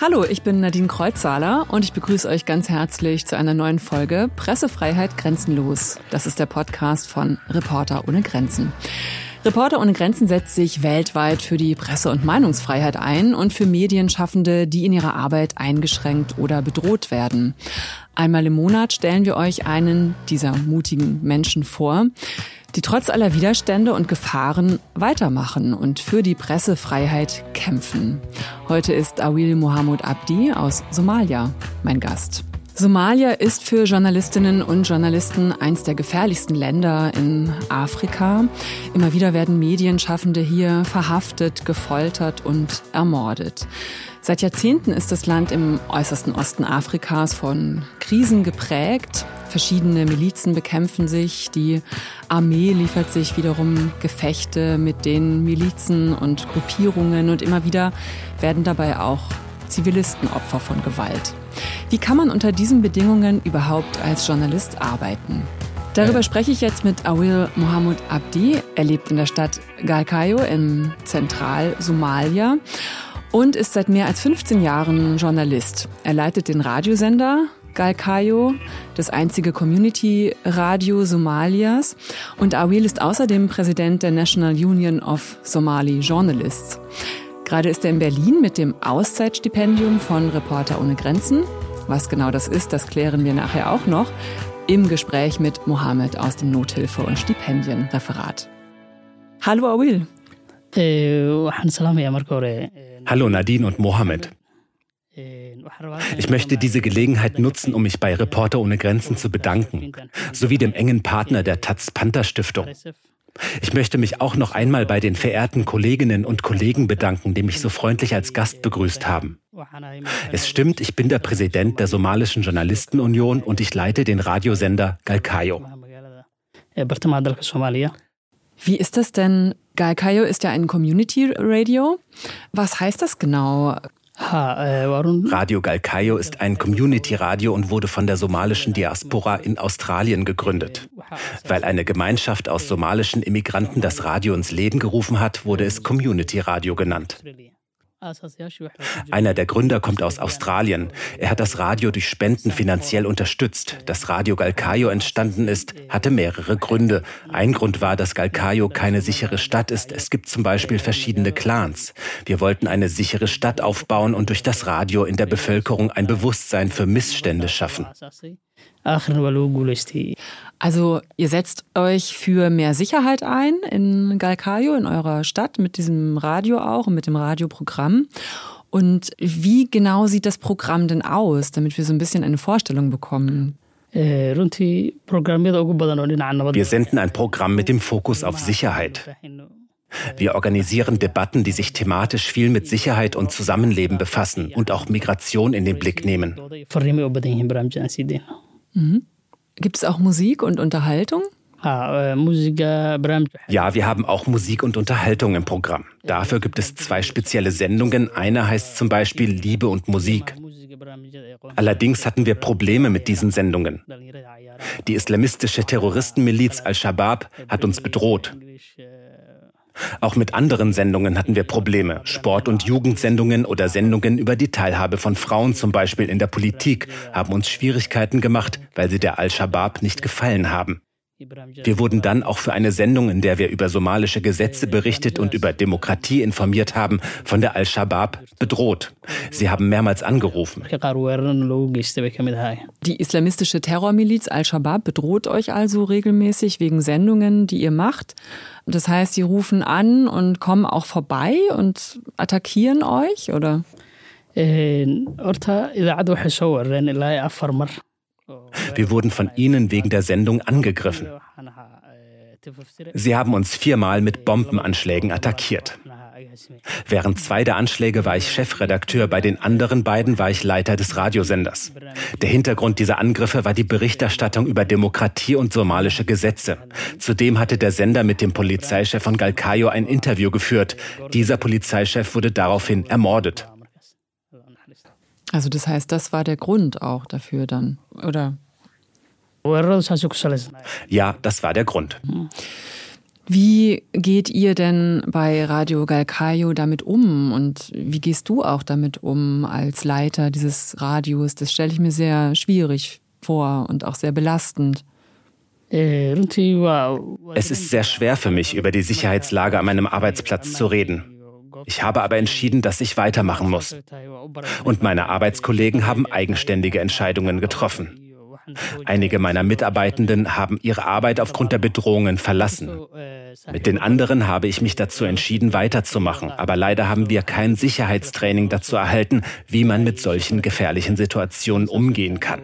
Hallo, ich bin Nadine Kreuzzahler und ich begrüße euch ganz herzlich zu einer neuen Folge Pressefreiheit grenzenlos. Das ist der Podcast von Reporter ohne Grenzen. Reporter ohne Grenzen setzt sich weltweit für die Presse- und Meinungsfreiheit ein und für Medienschaffende, die in ihrer Arbeit eingeschränkt oder bedroht werden. Einmal im Monat stellen wir euch einen dieser mutigen Menschen vor, die trotz aller Widerstände und Gefahren weitermachen und für die Pressefreiheit kämpfen. Heute ist Awil Mohammed Abdi aus Somalia mein Gast. Somalia ist für Journalistinnen und Journalisten eins der gefährlichsten Länder in Afrika. Immer wieder werden Medienschaffende hier verhaftet, gefoltert und ermordet. Seit Jahrzehnten ist das Land im äußersten Osten Afrikas von Krisen geprägt. Verschiedene Milizen bekämpfen sich. Die Armee liefert sich wiederum Gefechte mit den Milizen und Gruppierungen und immer wieder werden dabei auch Zivilisten Opfer von Gewalt. Wie kann man unter diesen Bedingungen überhaupt als Journalist arbeiten? Darüber spreche ich jetzt mit Awil Mohammed Abdi. Er lebt in der Stadt Galkayo in Zentral-Somalia und ist seit mehr als 15 Jahren Journalist. Er leitet den Radiosender Galkayo, das einzige Community-Radio Somalias. Und Awil ist außerdem Präsident der National Union of Somali Journalists. Gerade ist er in Berlin mit dem Auszeitstipendium von Reporter ohne Grenzen. Was genau das ist, das klären wir nachher auch noch im Gespräch mit Mohammed aus dem Nothilfe- und Stipendienreferat. Hallo Awil. Hallo Nadine und Mohammed. Ich möchte diese Gelegenheit nutzen, um mich bei Reporter ohne Grenzen zu bedanken, sowie dem engen Partner der Taz Panther Stiftung. Ich möchte mich auch noch einmal bei den verehrten Kolleginnen und Kollegen bedanken, die mich so freundlich als Gast begrüßt haben. Es stimmt, ich bin der Präsident der Somalischen Journalistenunion und ich leite den Radiosender Galkayo. Wie ist das denn? Galkayo ist ja ein Community Radio. Was heißt das genau? Radio Galkayo ist ein Community-Radio und wurde von der somalischen Diaspora in Australien gegründet. Weil eine Gemeinschaft aus somalischen Immigranten das Radio ins Leben gerufen hat, wurde es Community-Radio genannt. Einer der Gründer kommt aus Australien. Er hat das Radio durch Spenden finanziell unterstützt. Dass Radio Galkayo entstanden ist, hatte mehrere Gründe. Ein Grund war, dass Galkayo keine sichere Stadt ist. Es gibt zum Beispiel verschiedene Clans. Wir wollten eine sichere Stadt aufbauen und durch das Radio in der Bevölkerung ein Bewusstsein für Missstände schaffen. Also ihr setzt euch für mehr Sicherheit ein in Galkayo, in eurer Stadt, mit diesem Radio auch und mit dem Radioprogramm. Und wie genau sieht das Programm denn aus, damit wir so ein bisschen eine Vorstellung bekommen? Wir senden ein Programm mit dem Fokus auf Sicherheit. Wir organisieren Debatten, die sich thematisch viel mit Sicherheit und Zusammenleben befassen und auch Migration in den Blick nehmen. Mhm. Gibt es auch Musik und Unterhaltung? Ja, wir haben auch Musik und Unterhaltung im Programm. Dafür gibt es zwei spezielle Sendungen. Eine heißt zum Beispiel Liebe und Musik. Allerdings hatten wir Probleme mit diesen Sendungen. Die islamistische Terroristenmiliz Al-Shabaab hat uns bedroht. Auch mit anderen Sendungen hatten wir Probleme. Sport- und Jugendsendungen oder Sendungen über die Teilhabe von Frauen zum Beispiel in der Politik haben uns Schwierigkeiten gemacht, weil sie der Al-Shabaab nicht gefallen haben. Wir wurden dann auch für eine Sendung, in der wir über somalische Gesetze berichtet und über Demokratie informiert haben, von der Al-Shabaab bedroht. Sie haben mehrmals angerufen. Die islamistische Terrormiliz Al-Shabaab bedroht euch also regelmäßig wegen Sendungen, die ihr macht. Das heißt, sie rufen an und kommen auch vorbei und attackieren euch, oder? Wir wurden von ihnen wegen der Sendung angegriffen. Sie haben uns viermal mit Bombenanschlägen attackiert. Während zwei der Anschläge war ich Chefredakteur, bei den anderen beiden war ich Leiter des Radiosenders. Der Hintergrund dieser Angriffe war die Berichterstattung über Demokratie und somalische Gesetze. Zudem hatte der Sender mit dem Polizeichef von Galkayo ein Interview geführt. Dieser Polizeichef wurde daraufhin ermordet. Also das heißt, das war der Grund auch dafür dann, oder? Ja, das war der Grund. Wie geht ihr denn bei Radio Galkayo damit um und wie gehst du auch damit um als Leiter dieses Radios? Das stelle ich mir sehr schwierig vor und auch sehr belastend. Es ist sehr schwer für mich, über die Sicherheitslage an meinem Arbeitsplatz zu reden. Ich habe aber entschieden, dass ich weitermachen muss. Und meine Arbeitskollegen haben eigenständige Entscheidungen getroffen. Einige meiner Mitarbeitenden haben ihre Arbeit aufgrund der Bedrohungen verlassen. Mit den anderen habe ich mich dazu entschieden, weiterzumachen, aber leider haben wir kein Sicherheitstraining dazu erhalten, wie man mit solchen gefährlichen Situationen umgehen kann.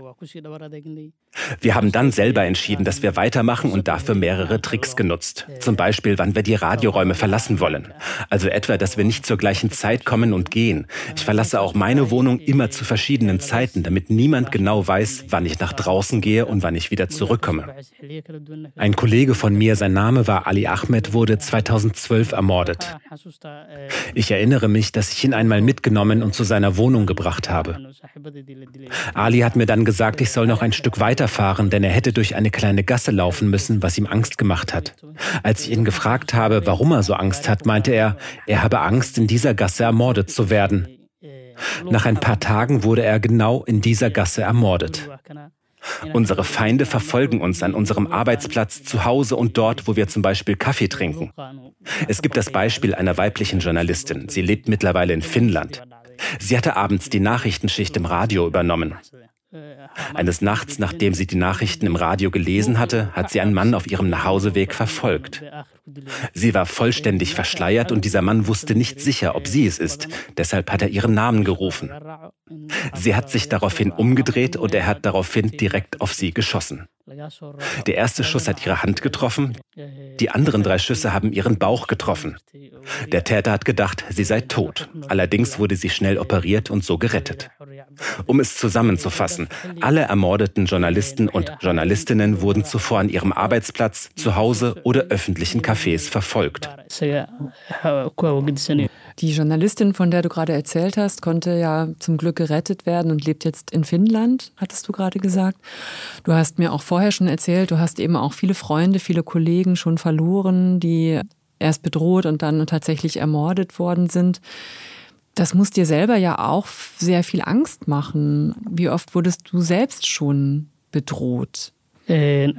Wir haben dann selber entschieden, dass wir weitermachen und dafür mehrere Tricks genutzt. Zum Beispiel, wann wir die Radioräume verlassen wollen. Also etwa, dass wir nicht zur gleichen Zeit kommen und gehen. Ich verlasse auch meine Wohnung immer zu verschiedenen Zeiten, damit niemand genau weiß, wann ich nach draußen gehe und wann ich wieder zurückkomme. Ein Kollege von mir, sein Name war Ali Ahmed, wurde 2012 ermordet. Ich erinnere mich, dass ich ihn einmal mitgenommen und zu seiner Wohnung gebracht habe. Ali hat mir dann gesagt, ich soll noch ein Stück weiterfahren, denn er hätte durch eine kleine Gasse laufen müssen, was ihm Angst gemacht hat. Als ich ihn gefragt habe, warum er so Angst hat, meinte er, er habe Angst, in dieser Gasse ermordet zu werden. Nach ein paar Tagen wurde er genau in dieser Gasse ermordet. Unsere Feinde verfolgen uns an unserem Arbeitsplatz, zu Hause und dort, wo wir zum Beispiel Kaffee trinken. Es gibt das Beispiel einer weiblichen Journalistin. Sie lebt mittlerweile in Finnland. Sie hatte abends die Nachrichtenschicht im Radio übernommen. Eines Nachts, nachdem sie die Nachrichten im Radio gelesen hatte, hat sie einen Mann auf ihrem Nachhauseweg verfolgt. Sie war vollständig verschleiert und dieser Mann wusste nicht sicher, ob sie es ist. Deshalb hat er ihren Namen gerufen. Sie hat sich daraufhin umgedreht und er hat daraufhin direkt auf sie geschossen. Der erste Schuss hat ihre Hand getroffen, die anderen drei Schüsse haben ihren Bauch getroffen. Der Täter hat gedacht, sie sei tot. Allerdings wurde sie schnell operiert und so gerettet. Um es zusammenzufassen, alle ermordeten Journalisten und Journalistinnen wurden zuvor an ihrem Arbeitsplatz, zu Hause oder öffentlichen Cafés verfolgt. Die Journalistin, von der du gerade erzählt hast, konnte ja zum Glück gerettet werden und lebt jetzt in Finnland, hattest du gerade gesagt. Du hast mir auch vorher schon erzählt, du hast eben auch viele Freunde, viele Kollegen schon verloren, die erst bedroht und dann tatsächlich ermordet worden sind. Das muss dir selber ja auch sehr viel Angst machen. Wie oft wurdest du selbst schon bedroht? Äh,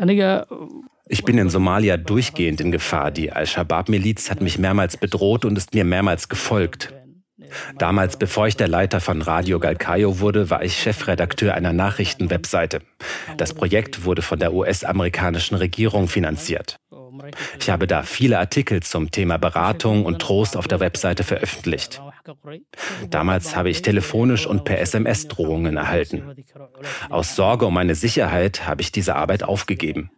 ich bin in Somalia durchgehend in Gefahr. Die Al-Shabaab-Miliz hat mich mehrmals bedroht und ist mir mehrmals gefolgt. Damals, bevor ich der Leiter von Radio Galkayo wurde, war ich Chefredakteur einer Nachrichtenwebseite. Das Projekt wurde von der US-amerikanischen Regierung finanziert. Ich habe da viele Artikel zum Thema Beratung und Trost auf der Webseite veröffentlicht. Damals habe ich telefonisch und per SMS Drohungen erhalten. Aus Sorge um meine Sicherheit habe ich diese Arbeit aufgegeben.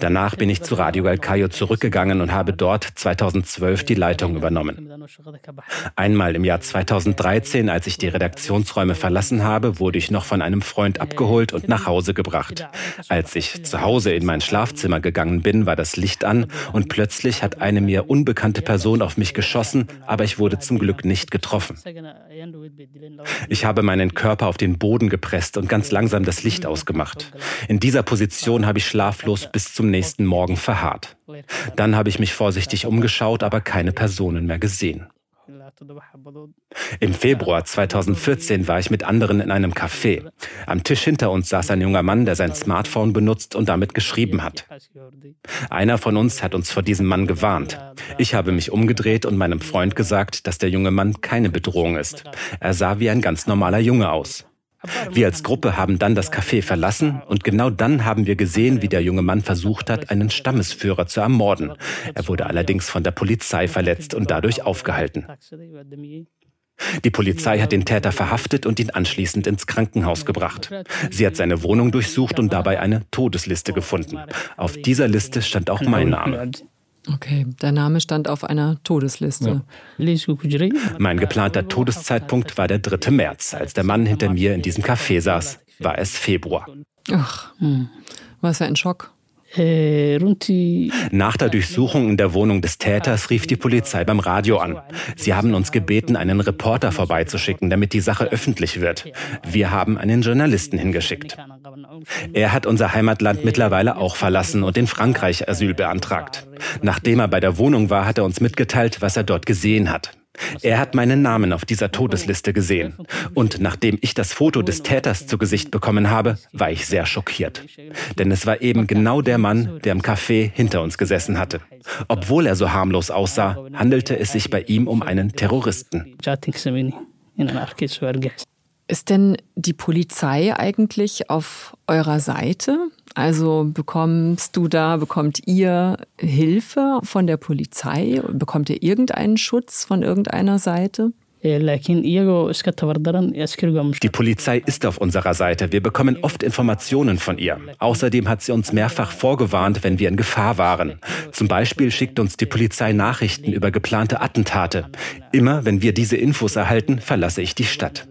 Danach bin ich zu Radio Galkayo zurückgegangen und habe dort 2012 die Leitung übernommen. Einmal im Jahr 2013, als ich die Redaktionsräume verlassen habe, wurde ich noch von einem Freund abgeholt und nach Hause gebracht. Als ich zu Hause in mein Schlafzimmer gegangen bin, war das Licht an und plötzlich hat eine mir unbekannte Person auf mich geschossen, aber ich wurde zum Glück nicht getroffen. Ich habe meinen Körper auf den Boden gepresst und ganz langsam das Licht ausgemacht. In dieser Position habe ich schlaflos bis bis zum nächsten Morgen verharrt. Dann habe ich mich vorsichtig umgeschaut, aber keine Personen mehr gesehen. Im Februar 2014 war ich mit anderen in einem Café. Am Tisch hinter uns saß ein junger Mann, der sein Smartphone benutzt und damit geschrieben hat. Einer von uns hat uns vor diesem Mann gewarnt. Ich habe mich umgedreht und meinem Freund gesagt, dass der junge Mann keine Bedrohung ist. Er sah wie ein ganz normaler Junge aus. Wir als Gruppe haben dann das Café verlassen und genau dann haben wir gesehen, wie der junge Mann versucht hat, einen Stammesführer zu ermorden. Er wurde allerdings von der Polizei verletzt und dadurch aufgehalten. Die Polizei hat den Täter verhaftet und ihn anschließend ins Krankenhaus gebracht. Sie hat seine Wohnung durchsucht und dabei eine Todesliste gefunden. Auf dieser Liste stand auch mein Name. Okay, der Name stand auf einer Todesliste. Ja. Mein geplanter Todeszeitpunkt war der 3. März. Als der Mann hinter mir in diesem Café saß, war es Februar. Ach, hm. war es ja ein Schock. Nach der Durchsuchung in der Wohnung des Täters rief die Polizei beim Radio an. Sie haben uns gebeten, einen Reporter vorbeizuschicken, damit die Sache öffentlich wird. Wir haben einen Journalisten hingeschickt. Er hat unser Heimatland mittlerweile auch verlassen und in Frankreich Asyl beantragt. Nachdem er bei der Wohnung war, hat er uns mitgeteilt, was er dort gesehen hat. Er hat meinen Namen auf dieser Todesliste gesehen. Und nachdem ich das Foto des Täters zu Gesicht bekommen habe, war ich sehr schockiert. Denn es war eben genau der Mann, der im Café hinter uns gesessen hatte. Obwohl er so harmlos aussah, handelte es sich bei ihm um einen Terroristen. Ist denn die Polizei eigentlich auf eurer Seite? Also bekommst du da, bekommt ihr Hilfe von der Polizei? Bekommt ihr irgendeinen Schutz von irgendeiner Seite? Die Polizei ist auf unserer Seite. Wir bekommen oft Informationen von ihr. Außerdem hat sie uns mehrfach vorgewarnt, wenn wir in Gefahr waren. Zum Beispiel schickt uns die Polizei Nachrichten über geplante Attentate. Immer wenn wir diese Infos erhalten, verlasse ich die Stadt.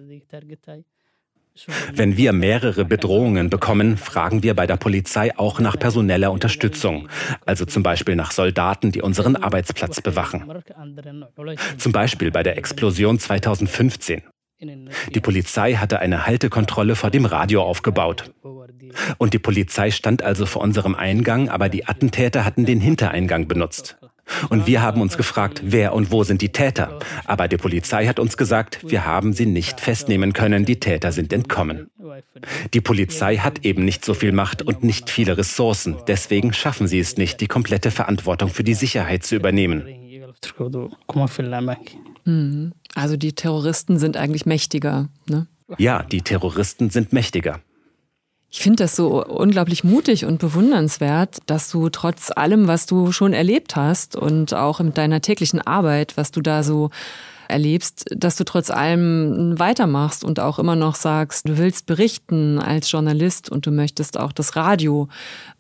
Wenn wir mehrere Bedrohungen bekommen, fragen wir bei der Polizei auch nach personeller Unterstützung, also zum Beispiel nach Soldaten, die unseren Arbeitsplatz bewachen. Zum Beispiel bei der Explosion 2015. Die Polizei hatte eine Haltekontrolle vor dem Radio aufgebaut. Und die Polizei stand also vor unserem Eingang, aber die Attentäter hatten den Hintereingang benutzt. Und wir haben uns gefragt, wer und wo sind die Täter? Aber die Polizei hat uns gesagt, wir haben sie nicht festnehmen können, die Täter sind entkommen. Die Polizei hat eben nicht so viel Macht und nicht viele Ressourcen. Deswegen schaffen sie es nicht, die komplette Verantwortung für die Sicherheit zu übernehmen. Mhm. Also die Terroristen sind eigentlich mächtiger, ne? Ja, die Terroristen sind mächtiger. Ich finde das so unglaublich mutig und bewundernswert, dass du trotz allem, was du schon erlebt hast und auch mit deiner täglichen Arbeit, was du da so erlebst, dass du trotz allem weitermachst und auch immer noch sagst, du willst berichten als Journalist und du möchtest auch das Radio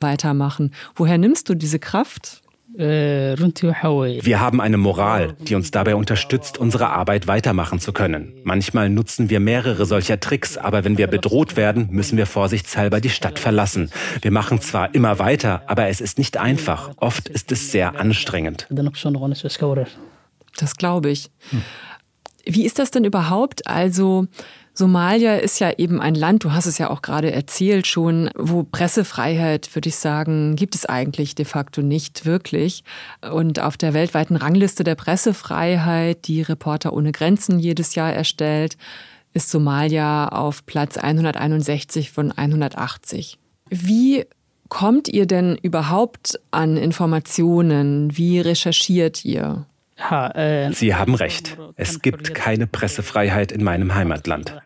weitermachen. Woher nimmst du diese Kraft? Äh, wir haben eine Moral, die uns dabei unterstützt, unsere Arbeit weitermachen zu können. Manchmal nutzen wir mehrere solcher Tricks, aber wenn wir bedroht werden, müssen wir vorsichtshalber die Stadt verlassen. Wir machen zwar immer weiter, aber es ist nicht einfach. Oft ist es sehr anstrengend. Das glaube ich. Wie ist das denn überhaupt? Also, Somalia ist ja eben ein Land, du hast es ja auch gerade erzählt schon, wo Pressefreiheit, würde ich sagen, gibt es eigentlich de facto nicht wirklich. Und auf der weltweiten Rangliste der Pressefreiheit, die Reporter ohne Grenzen jedes Jahr erstellt, ist Somalia auf Platz 161 von 180. Wie kommt ihr denn überhaupt an Informationen? Wie recherchiert ihr? Äh, Sie haben recht. Es gibt keine Pressefreiheit in meinem Heimatland.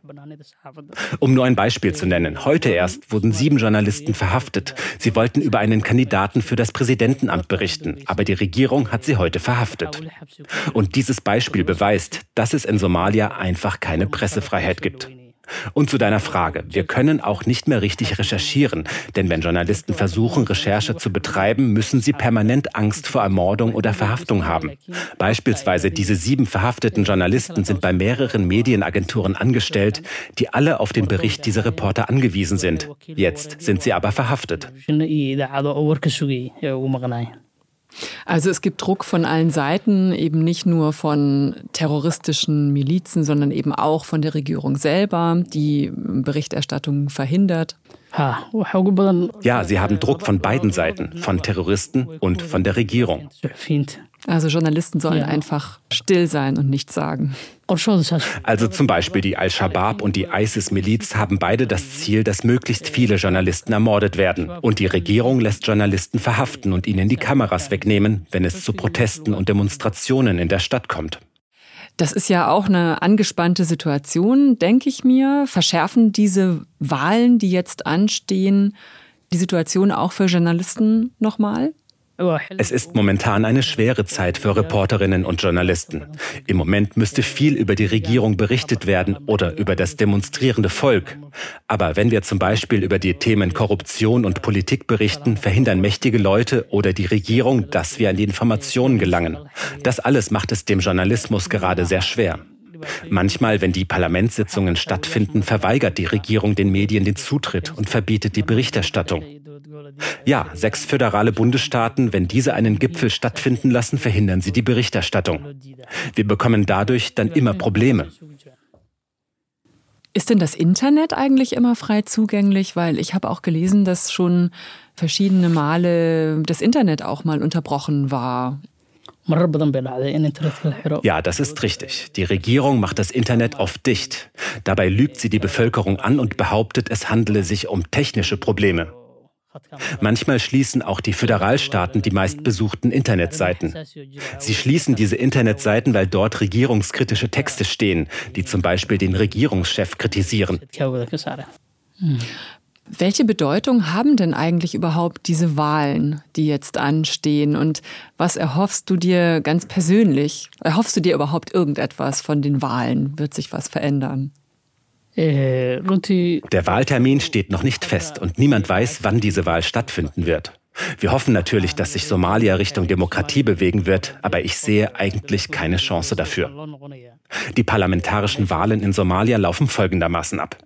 Um nur ein Beispiel zu nennen. Heute erst wurden sieben Journalisten verhaftet. Sie wollten über einen Kandidaten für das Präsidentenamt berichten, aber die Regierung hat sie heute verhaftet. Und dieses Beispiel beweist, dass es in Somalia einfach keine Pressefreiheit gibt. Und zu deiner Frage. Wir können auch nicht mehr richtig recherchieren, denn wenn Journalisten versuchen, Recherche zu betreiben, müssen sie permanent Angst vor Ermordung oder Verhaftung haben. Beispielsweise diese sieben verhafteten Journalisten sind bei mehreren Medienagenturen angestellt, die alle auf den Bericht dieser Reporter angewiesen sind. Jetzt sind sie aber verhaftet. Also es gibt Druck von allen Seiten, eben nicht nur von terroristischen Milizen, sondern eben auch von der Regierung selber, die Berichterstattung verhindert. Ja, sie haben Druck von beiden Seiten, von Terroristen und von der Regierung. Also Journalisten sollen einfach still sein und nichts sagen. Also zum Beispiel die Al-Shabaab und die ISIS-Miliz haben beide das Ziel, dass möglichst viele Journalisten ermordet werden. Und die Regierung lässt Journalisten verhaften und ihnen die Kameras wegnehmen, wenn es zu Protesten und Demonstrationen in der Stadt kommt. Das ist ja auch eine angespannte Situation, denke ich mir. Verschärfen diese Wahlen, die jetzt anstehen, die Situation auch für Journalisten nochmal? Es ist momentan eine schwere Zeit für Reporterinnen und Journalisten. Im Moment müsste viel über die Regierung berichtet werden oder über das demonstrierende Volk. Aber wenn wir zum Beispiel über die Themen Korruption und Politik berichten, verhindern mächtige Leute oder die Regierung, dass wir an die Informationen gelangen. Das alles macht es dem Journalismus gerade sehr schwer. Manchmal, wenn die Parlamentssitzungen stattfinden, verweigert die Regierung den Medien den Zutritt und verbietet die Berichterstattung. Ja, sechs föderale Bundesstaaten, wenn diese einen Gipfel stattfinden lassen, verhindern sie die Berichterstattung. Wir bekommen dadurch dann immer Probleme. Ist denn das Internet eigentlich immer frei zugänglich? Weil ich habe auch gelesen, dass schon verschiedene Male das Internet auch mal unterbrochen war. Ja, das ist richtig. Die Regierung macht das Internet oft dicht. Dabei lügt sie die Bevölkerung an und behauptet, es handele sich um technische Probleme. Manchmal schließen auch die Föderalstaaten die meistbesuchten Internetseiten. Sie schließen diese Internetseiten, weil dort regierungskritische Texte stehen, die zum Beispiel den Regierungschef kritisieren. Welche Bedeutung haben denn eigentlich überhaupt diese Wahlen, die jetzt anstehen? Und was erhoffst du dir ganz persönlich? Erhoffst du dir überhaupt irgendetwas von den Wahlen? Wird sich was verändern? Der Wahltermin steht noch nicht fest und niemand weiß, wann diese Wahl stattfinden wird. Wir hoffen natürlich, dass sich Somalia Richtung Demokratie bewegen wird, aber ich sehe eigentlich keine Chance dafür. Die parlamentarischen Wahlen in Somalia laufen folgendermaßen ab.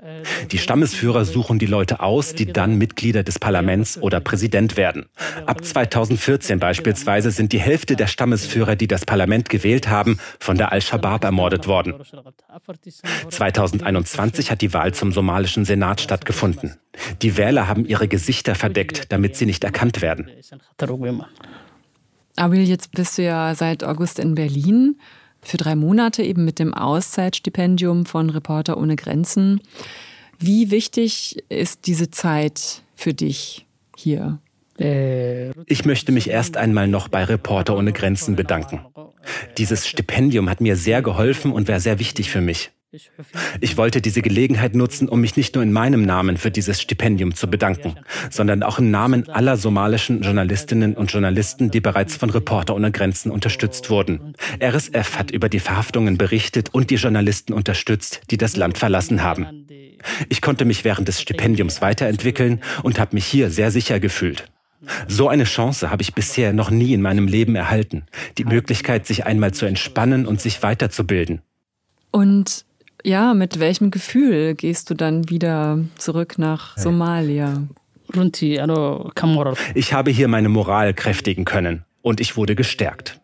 Die Stammesführer suchen die Leute aus, die dann Mitglieder des Parlaments oder Präsident werden. Ab 2014 beispielsweise sind die Hälfte der Stammesführer, die das Parlament gewählt haben, von der Al-Shabaab ermordet worden. 2021 hat die Wahl zum somalischen Senat stattgefunden. Die Wähler haben ihre Gesichter verdeckt, damit sie nicht erkannt werden. Abil, jetzt bist du ja seit August in Berlin für drei Monate eben mit dem Auszeitstipendium von Reporter ohne Grenzen. Wie wichtig ist diese Zeit für dich hier? Ich möchte mich erst einmal noch bei Reporter ohne Grenzen bedanken. Dieses Stipendium hat mir sehr geholfen und war sehr wichtig für mich. Ich wollte diese Gelegenheit nutzen, um mich nicht nur in meinem Namen für dieses Stipendium zu bedanken, sondern auch im Namen aller somalischen Journalistinnen und Journalisten, die bereits von Reporter ohne Grenzen unterstützt wurden. RSF hat über die Verhaftungen berichtet und die Journalisten unterstützt, die das Land verlassen haben. Ich konnte mich während des Stipendiums weiterentwickeln und habe mich hier sehr sicher gefühlt. So eine Chance habe ich bisher noch nie in meinem Leben erhalten. Die Möglichkeit, sich einmal zu entspannen und sich weiterzubilden. Und ja, mit welchem Gefühl gehst du dann wieder zurück nach Somalia? Ich habe hier meine Moral kräftigen können und ich wurde gestärkt.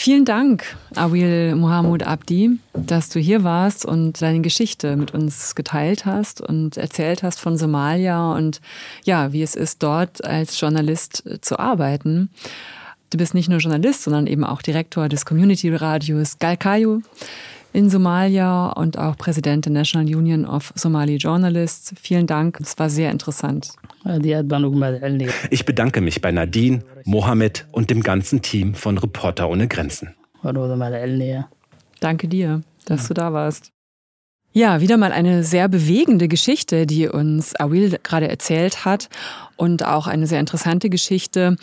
Vielen Dank, Awil Mohammed Abdi, dass du hier warst und deine Geschichte mit uns geteilt hast und erzählt hast von Somalia und ja, wie es ist, dort als Journalist zu arbeiten. Du bist nicht nur Journalist, sondern eben auch Direktor des Community-Radios Galkayo in Somalia und auch Präsident der National Union of Somali Journalists. Vielen Dank, es war sehr interessant. Ich bedanke mich bei Nadine, Mohammed und dem ganzen Team von Reporter ohne Grenzen. Danke dir, dass du da warst. Ja, wieder mal eine sehr bewegende Geschichte, die uns Awil gerade erzählt hat und auch eine sehr interessante Geschichte.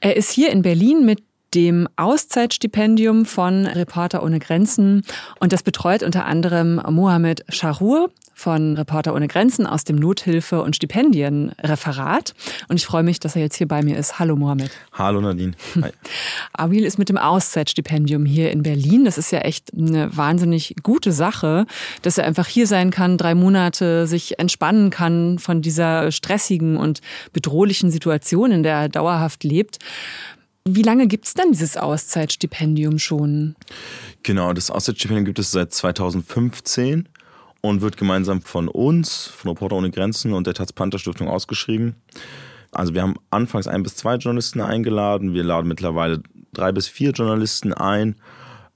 Er ist hier in Berlin mit dem Auszeitstipendium von Reporter ohne Grenzen und das betreut unter anderem Mohamed Sharour von Reporter ohne Grenzen aus dem Nothilfe- und Stipendienreferat. Und ich freue mich, dass er jetzt hier bei mir ist. Hallo Mohamed. Hallo Nadine. Hi. Awil ist mit dem Auszeitstipendium hier in Berlin. Das ist ja echt eine wahnsinnig gute Sache, dass er einfach hier sein kann, drei Monate sich entspannen kann von dieser stressigen und bedrohlichen Situation, in der er dauerhaft lebt. Wie lange gibt es denn dieses Auszeitstipendium schon? Genau, das Auszeitstipendium gibt es seit 2015 und wird gemeinsam von uns, von Reporter ohne Grenzen und der Taz Panther Stiftung ausgeschrieben. Also wir haben anfangs ein bis zwei Journalisten eingeladen, wir laden mittlerweile drei bis vier Journalisten ein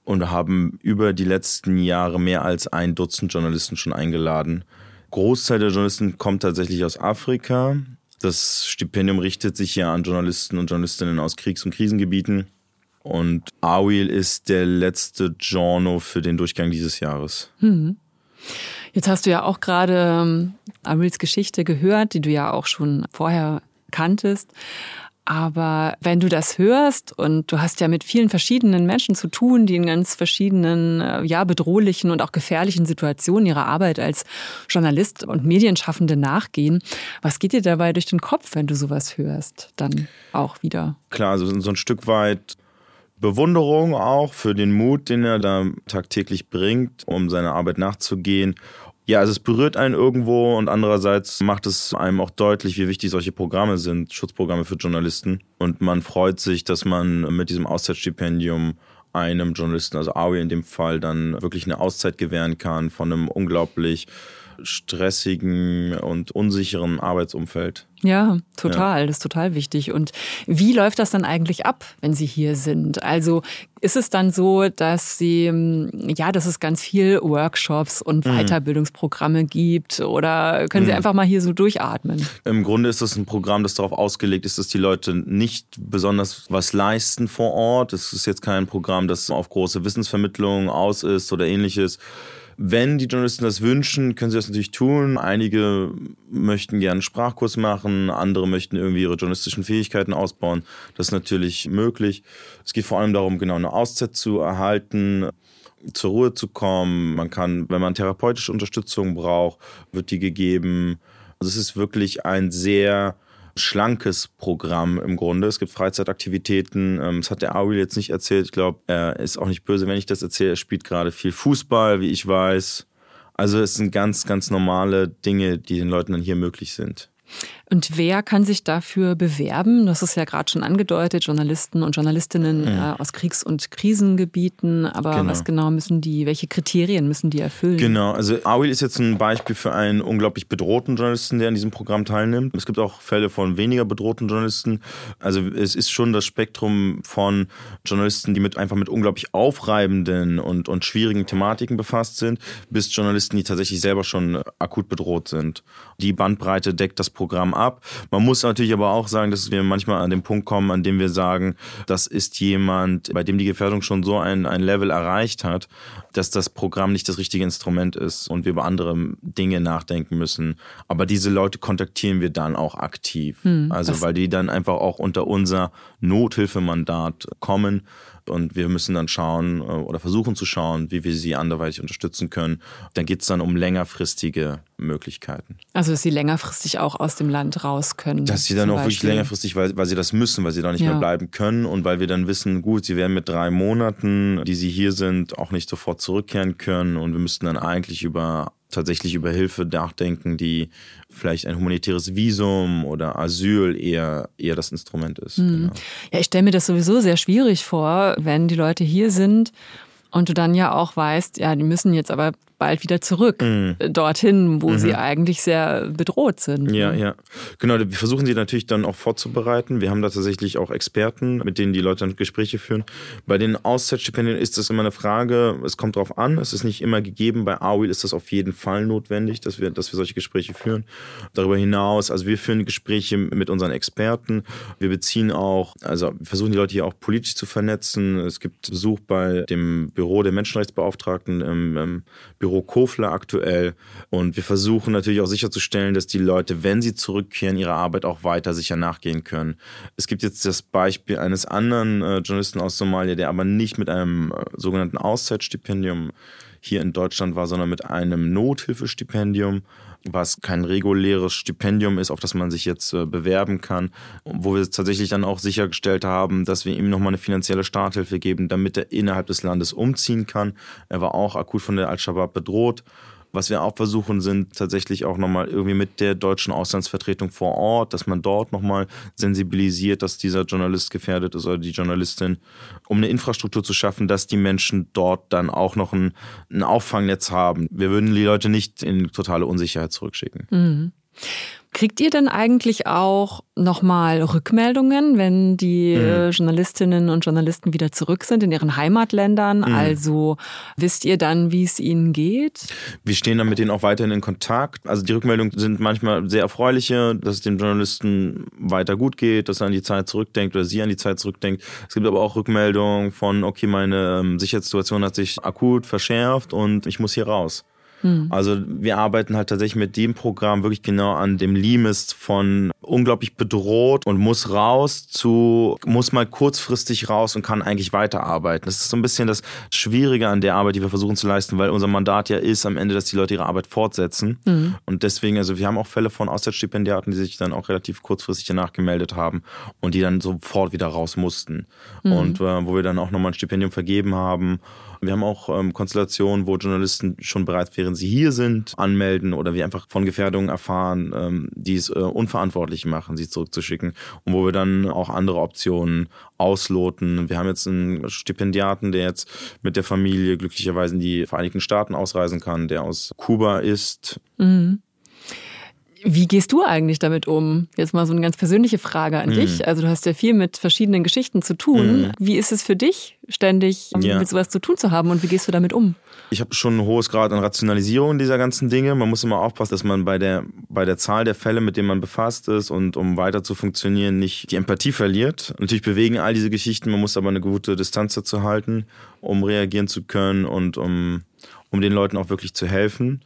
und haben über die letzten Jahre mehr als ein Dutzend Journalisten schon eingeladen. Großteil der Journalisten kommt tatsächlich aus Afrika. Das Stipendium richtet sich ja an Journalisten und Journalistinnen aus Kriegs- und Krisengebieten. Und Awil ist der letzte Journal für den Durchgang dieses Jahres. Mhm. Jetzt hast du ja auch gerade ähm, Arils Geschichte gehört, die du ja auch schon vorher kanntest. Aber wenn du das hörst und du hast ja mit vielen verschiedenen Menschen zu tun, die in ganz verschiedenen, äh, ja, bedrohlichen und auch gefährlichen Situationen ihrer Arbeit als Journalist und Medienschaffende nachgehen, was geht dir dabei durch den Kopf, wenn du sowas hörst, dann auch wieder? Klar, also so ein Stück weit Bewunderung auch für den Mut, den er da tagtäglich bringt, um seiner Arbeit nachzugehen. Ja, also es berührt einen irgendwo und andererseits macht es einem auch deutlich, wie wichtig solche Programme sind, Schutzprogramme für Journalisten. Und man freut sich, dass man mit diesem Auszeitstipendium einem Journalisten, also Aui in dem Fall, dann wirklich eine Auszeit gewähren kann von einem unglaublich stressigen und unsicheren Arbeitsumfeld. Ja, total. Ja. Das ist total wichtig. Und wie läuft das dann eigentlich ab, wenn Sie hier sind? Also ist es dann so, dass Sie, hm, ja, dass es ganz viel Workshops und mhm. Weiterbildungsprogramme gibt? Oder können Sie mhm. einfach mal hier so durchatmen? Im Grunde ist es ein Programm, das darauf ausgelegt ist, dass die Leute nicht besonders was leisten vor Ort. Es ist jetzt kein Programm, das auf große Wissensvermittlung aus ist oder ähnliches wenn die Journalisten das wünschen, können sie das natürlich tun. Einige möchten gerne einen Sprachkurs machen, andere möchten irgendwie ihre journalistischen Fähigkeiten ausbauen. Das ist natürlich möglich. Es geht vor allem darum, genau eine Auszeit zu erhalten, zur Ruhe zu kommen. Man kann, wenn man therapeutische Unterstützung braucht, wird die gegeben. Also es ist wirklich ein sehr schlankes Programm im Grunde. Es gibt Freizeitaktivitäten. Ähm, das hat der Awil jetzt nicht erzählt. Ich glaube, er ist auch nicht böse, wenn ich das erzähle. Er spielt gerade viel Fußball, wie ich weiß. Also es sind ganz, ganz normale Dinge, die den Leuten dann hier möglich sind. Und wer kann sich dafür bewerben? Das ist ja gerade schon angedeutet, Journalisten und Journalistinnen mhm. äh, aus Kriegs- und Krisengebieten. Aber genau. was genau müssen die, welche Kriterien müssen die erfüllen? Genau, also Awil ist jetzt ein Beispiel für einen unglaublich bedrohten Journalisten, der an diesem Programm teilnimmt. Es gibt auch Fälle von weniger bedrohten Journalisten. Also es ist schon das Spektrum von Journalisten, die mit einfach mit unglaublich aufreibenden und, und schwierigen Thematiken befasst sind, bis Journalisten, die tatsächlich selber schon akut bedroht sind. Die Bandbreite deckt das Programm ab ab. Man muss natürlich aber auch sagen, dass wir manchmal an den Punkt kommen, an dem wir sagen, das ist jemand, bei dem die Gefährdung schon so ein, ein Level erreicht hat, dass das Programm nicht das richtige Instrument ist und wir über andere Dinge nachdenken müssen. Aber diese Leute kontaktieren wir dann auch aktiv. Hm, also weil die dann einfach auch unter unser Nothilfemandat kommen und wir müssen dann schauen äh, oder versuchen zu schauen, wie wir sie anderweitig unterstützen können. Dann geht es dann um längerfristige Möglichkeiten. Also, dass sie längerfristig auch aus dem Land raus können. Dass sie dann auch Beispiel. wirklich längerfristig, weil, weil sie das müssen, weil sie da nicht ja. mehr bleiben können und weil wir dann wissen, gut, sie werden mit drei Monaten, die sie hier sind, auch nicht sofort zurückkehren können und wir müssten dann eigentlich über tatsächlich über Hilfe nachdenken, die vielleicht ein humanitäres Visum oder Asyl eher, eher das Instrument ist. Mhm. Genau. Ja, ich stelle mir das sowieso sehr schwierig vor, wenn die Leute hier sind und du dann ja auch weißt, ja, die müssen jetzt aber bald wieder zurück mhm. dorthin, wo mhm. sie eigentlich sehr bedroht sind. Ja, ja. Genau, wir versuchen sie natürlich dann auch vorzubereiten. Wir haben da tatsächlich auch Experten, mit denen die Leute dann Gespräche führen. Bei den Auszeitstipendien ist das immer eine Frage, es kommt darauf an, es ist nicht immer gegeben. Bei AWIL ist das auf jeden Fall notwendig, dass wir, dass wir solche Gespräche führen. Darüber hinaus, also wir führen Gespräche mit unseren Experten. Wir beziehen auch, also versuchen die Leute hier auch politisch zu vernetzen. Es gibt Besuch bei dem Büro der Menschenrechtsbeauftragten im, im Büro Büro Kofler aktuell. Und wir versuchen natürlich auch sicherzustellen, dass die Leute, wenn sie zurückkehren, ihrer Arbeit auch weiter sicher nachgehen können. Es gibt jetzt das Beispiel eines anderen äh, Journalisten aus Somalia, der aber nicht mit einem äh, sogenannten Auszeitstipendium hier in Deutschland war, sondern mit einem Nothilfestipendium, was kein reguläres Stipendium ist, auf das man sich jetzt äh, bewerben kann, wo wir tatsächlich dann auch sichergestellt haben, dass wir ihm nochmal eine finanzielle Starthilfe geben, damit er innerhalb des Landes umziehen kann. Er war auch akut von der Al-Shabaab bedroht was wir auch versuchen, sind tatsächlich auch nochmal irgendwie mit der deutschen Auslandsvertretung vor Ort, dass man dort nochmal sensibilisiert, dass dieser Journalist gefährdet ist oder die Journalistin, um eine Infrastruktur zu schaffen, dass die Menschen dort dann auch noch ein, ein Auffangnetz haben. Wir würden die Leute nicht in totale Unsicherheit zurückschicken. Mhm. Kriegt ihr denn eigentlich auch nochmal Rückmeldungen, wenn die mhm. Journalistinnen und Journalisten wieder zurück sind in ihren Heimatländern? Mhm. Also wisst ihr dann, wie es ihnen geht? Wir stehen dann mit denen auch weiterhin in Kontakt. Also die Rückmeldungen sind manchmal sehr erfreuliche, dass es dem Journalisten weiter gut geht, dass er an die Zeit zurückdenkt oder sie an die Zeit zurückdenkt. Es gibt aber auch Rückmeldungen von, okay, meine ähm, Sicherheitssituation hat sich akut verschärft und ich muss hier raus. Mhm. Also wir arbeiten halt tatsächlich mit dem Programm wirklich genau an dem Limest von unglaublich bedroht und muss raus zu, muss mal kurzfristig raus und kann eigentlich weiterarbeiten. Das ist so ein bisschen das Schwierige an der Arbeit, die wir versuchen zu leisten, weil unser Mandat ja ist am Ende, dass die Leute ihre Arbeit fortsetzen. Mhm. Und deswegen, also wir haben auch Fälle von Auszeitstipendiaten, die sich dann auch relativ kurzfristig danach gemeldet haben und die dann sofort wieder raus mussten. Mhm. Und äh, wo wir dann auch nochmal ein Stipendium vergeben haben. Wir haben auch ähm, Konstellationen, wo Journalisten schon bereit wären, während sie hier sind, anmelden oder wir einfach von Gefährdungen erfahren, ähm, die es äh, unverantwortlich machen, sie zurückzuschicken und wo wir dann auch andere Optionen ausloten. Wir haben jetzt einen Stipendiaten, der jetzt mit der Familie glücklicherweise in die Vereinigten Staaten ausreisen kann, der aus Kuba ist. Mhm. Wie gehst du eigentlich damit um? Jetzt mal so eine ganz persönliche Frage an mhm. dich. Also du hast ja viel mit verschiedenen Geschichten zu tun. Mhm. Wie ist es für dich, ständig ja. mit sowas zu tun zu haben und wie gehst du damit um? Ich habe schon ein hohes Grad an Rationalisierung dieser ganzen Dinge. Man muss immer aufpassen, dass man bei der, bei der Zahl der Fälle, mit denen man befasst ist und um weiter zu funktionieren, nicht die Empathie verliert. Natürlich bewegen all diese Geschichten, man muss aber eine gute Distanz dazu halten, um reagieren zu können und um, um den Leuten auch wirklich zu helfen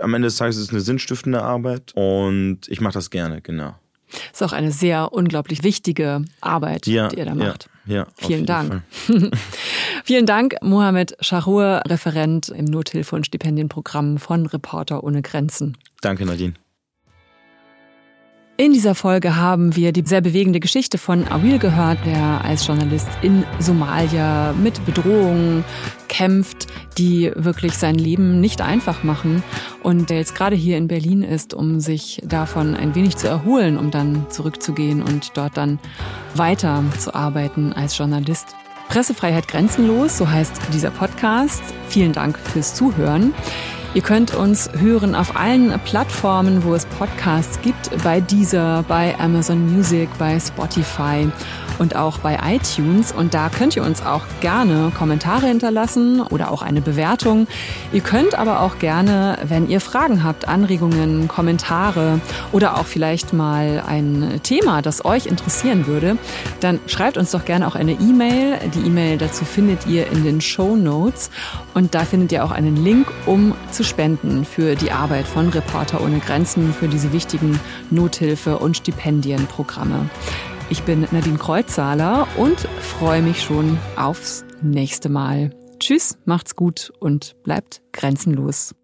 am Ende des Tages ist es eine sinnstiftende Arbeit und ich mache das gerne, genau. Ist auch eine sehr unglaublich wichtige Arbeit, ja, die ihr da macht. Ja, ja Vielen Dank. Vielen Dank, Mohamed Shahour, Referent im Nothilfe- und Stipendienprogramm von Reporter ohne Grenzen. Danke, Nadine. In dieser Folge haben wir die sehr bewegende Geschichte von Awil gehört, der als Journalist in Somalia mit Bedrohungen kämpft, die wirklich sein Leben nicht einfach machen und der jetzt gerade hier in Berlin ist, um sich davon ein wenig zu erholen, um dann zurückzugehen und dort dann weiter zu arbeiten als Journalist. Pressefreiheit grenzenlos, so heißt dieser Podcast. Vielen Dank fürs Zuhören. Ihr könnt uns hören auf allen Plattformen, wo es Podcasts gibt, bei Deezer, bei Amazon Music, bei Spotify und auch bei iTunes. Und da könnt ihr uns auch gerne Kommentare hinterlassen oder auch eine Bewertung. Ihr könnt aber auch gerne, wenn ihr Fragen habt, Anregungen, Kommentare oder auch vielleicht mal ein Thema, das euch interessieren würde, dann schreibt uns doch gerne auch eine E-Mail. Die E-Mail dazu findet ihr in den Show Notes. Und da findet ihr auch einen Link, um zu spenden für die Arbeit von Reporter ohne Grenzen, für diese wichtigen Nothilfe- und Stipendienprogramme. Ich bin Nadine Kreuzzahler und freue mich schon aufs nächste Mal. Tschüss, macht's gut und bleibt grenzenlos.